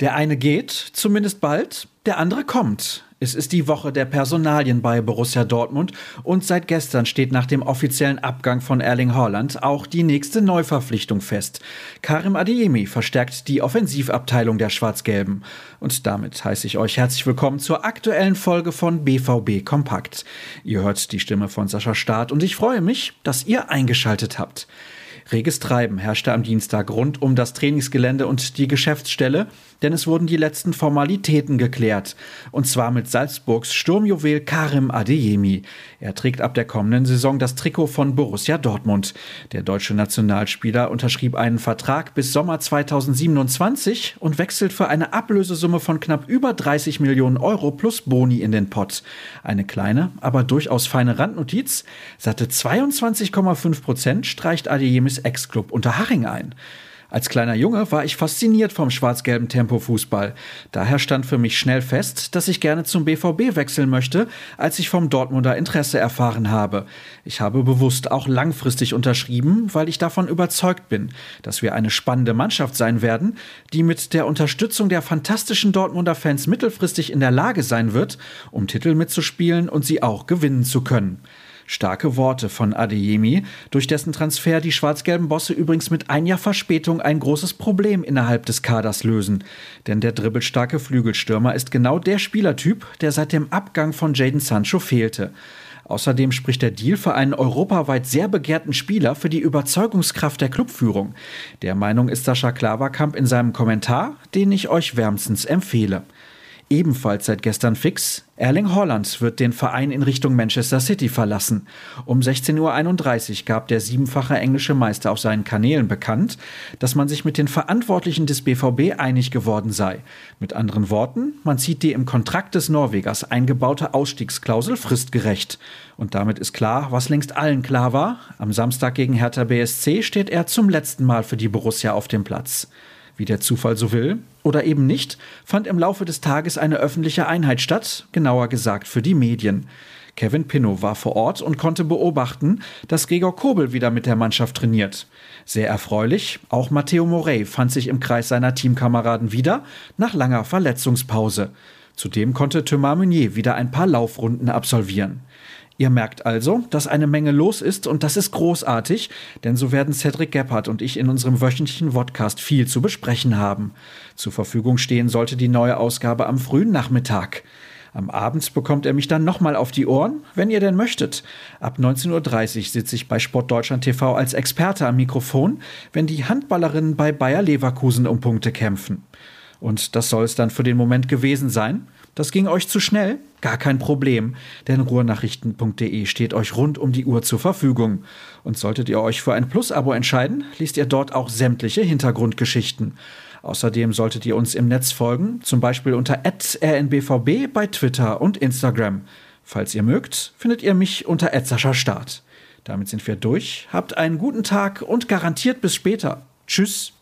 Der eine geht, zumindest bald, der andere kommt. Es ist die Woche der Personalien bei Borussia Dortmund und seit gestern steht nach dem offiziellen Abgang von Erling Haaland auch die nächste Neuverpflichtung fest. Karim Adeyemi verstärkt die Offensivabteilung der Schwarz-Gelben. Und damit heiße ich euch herzlich willkommen zur aktuellen Folge von BVB Kompakt. Ihr hört die Stimme von Sascha Staat und ich freue mich, dass ihr eingeschaltet habt. Reges Treiben herrschte am Dienstag rund um das Trainingsgelände und die Geschäftsstelle, denn es wurden die letzten Formalitäten geklärt. Und zwar mit Salzburgs Sturmjuwel Karim Adeyemi. Er trägt ab der kommenden Saison das Trikot von Borussia Dortmund. Der deutsche Nationalspieler unterschrieb einen Vertrag bis Sommer 2027 und wechselt für eine Ablösesumme von knapp über 30 Millionen Euro plus Boni in den Pott. Eine kleine, aber durchaus feine Randnotiz. Satte 22,5 Prozent streicht Adeyemis Ex-Club Unterhaching ein. Als kleiner Junge war ich fasziniert vom schwarz-gelben Tempo-Fußball. Daher stand für mich schnell fest, dass ich gerne zum BVB wechseln möchte, als ich vom Dortmunder Interesse erfahren habe. Ich habe bewusst auch langfristig unterschrieben, weil ich davon überzeugt bin, dass wir eine spannende Mannschaft sein werden, die mit der Unterstützung der fantastischen Dortmunder Fans mittelfristig in der Lage sein wird, um Titel mitzuspielen und sie auch gewinnen zu können. Starke Worte von Adeyemi, durch dessen Transfer die schwarz-gelben Bosse übrigens mit ein Jahr Verspätung ein großes Problem innerhalb des Kaders lösen. Denn der dribbelstarke Flügelstürmer ist genau der Spielertyp, der seit dem Abgang von Jaden Sancho fehlte. Außerdem spricht der Deal für einen europaweit sehr begehrten Spieler für die Überzeugungskraft der Clubführung. Der Meinung ist Sascha Klaverkamp in seinem Kommentar, den ich euch wärmstens empfehle. Ebenfalls seit gestern fix, Erling Haaland wird den Verein in Richtung Manchester City verlassen. Um 16.31 Uhr gab der siebenfache englische Meister auf seinen Kanälen bekannt, dass man sich mit den Verantwortlichen des BVB einig geworden sei. Mit anderen Worten, man zieht die im Kontrakt des Norwegers eingebaute Ausstiegsklausel fristgerecht. Und damit ist klar, was längst allen klar war, am Samstag gegen Hertha BSC steht er zum letzten Mal für die Borussia auf dem Platz. Wie der Zufall so will, oder eben nicht, fand im Laufe des Tages eine öffentliche Einheit statt, genauer gesagt für die Medien. Kevin Pinnow war vor Ort und konnte beobachten, dass Gregor Kobel wieder mit der Mannschaft trainiert. Sehr erfreulich, auch Matteo Morey fand sich im Kreis seiner Teamkameraden wieder, nach langer Verletzungspause. Zudem konnte Thomas Meunier wieder ein paar Laufrunden absolvieren. Ihr merkt also, dass eine Menge los ist und das ist großartig, denn so werden Cedric Gebhardt und ich in unserem wöchentlichen Podcast viel zu besprechen haben. Zur Verfügung stehen sollte die neue Ausgabe am frühen Nachmittag. Am Abend bekommt er mich dann nochmal auf die Ohren, wenn ihr denn möchtet. Ab 19.30 Uhr sitze ich bei Sportdeutschland TV als Experte am Mikrofon, wenn die Handballerinnen bei Bayer Leverkusen um Punkte kämpfen. Und das soll es dann für den Moment gewesen sein. Das ging euch zu schnell? Gar kein Problem, denn ruhrnachrichten.de steht euch rund um die Uhr zur Verfügung. Und solltet ihr euch für ein Plus-Abo entscheiden, liest ihr dort auch sämtliche Hintergrundgeschichten. Außerdem solltet ihr uns im Netz folgen, zum Beispiel unter rnbvb bei Twitter und Instagram. Falls ihr mögt, findet ihr mich unter Start. Damit sind wir durch. Habt einen guten Tag und garantiert bis später. Tschüss.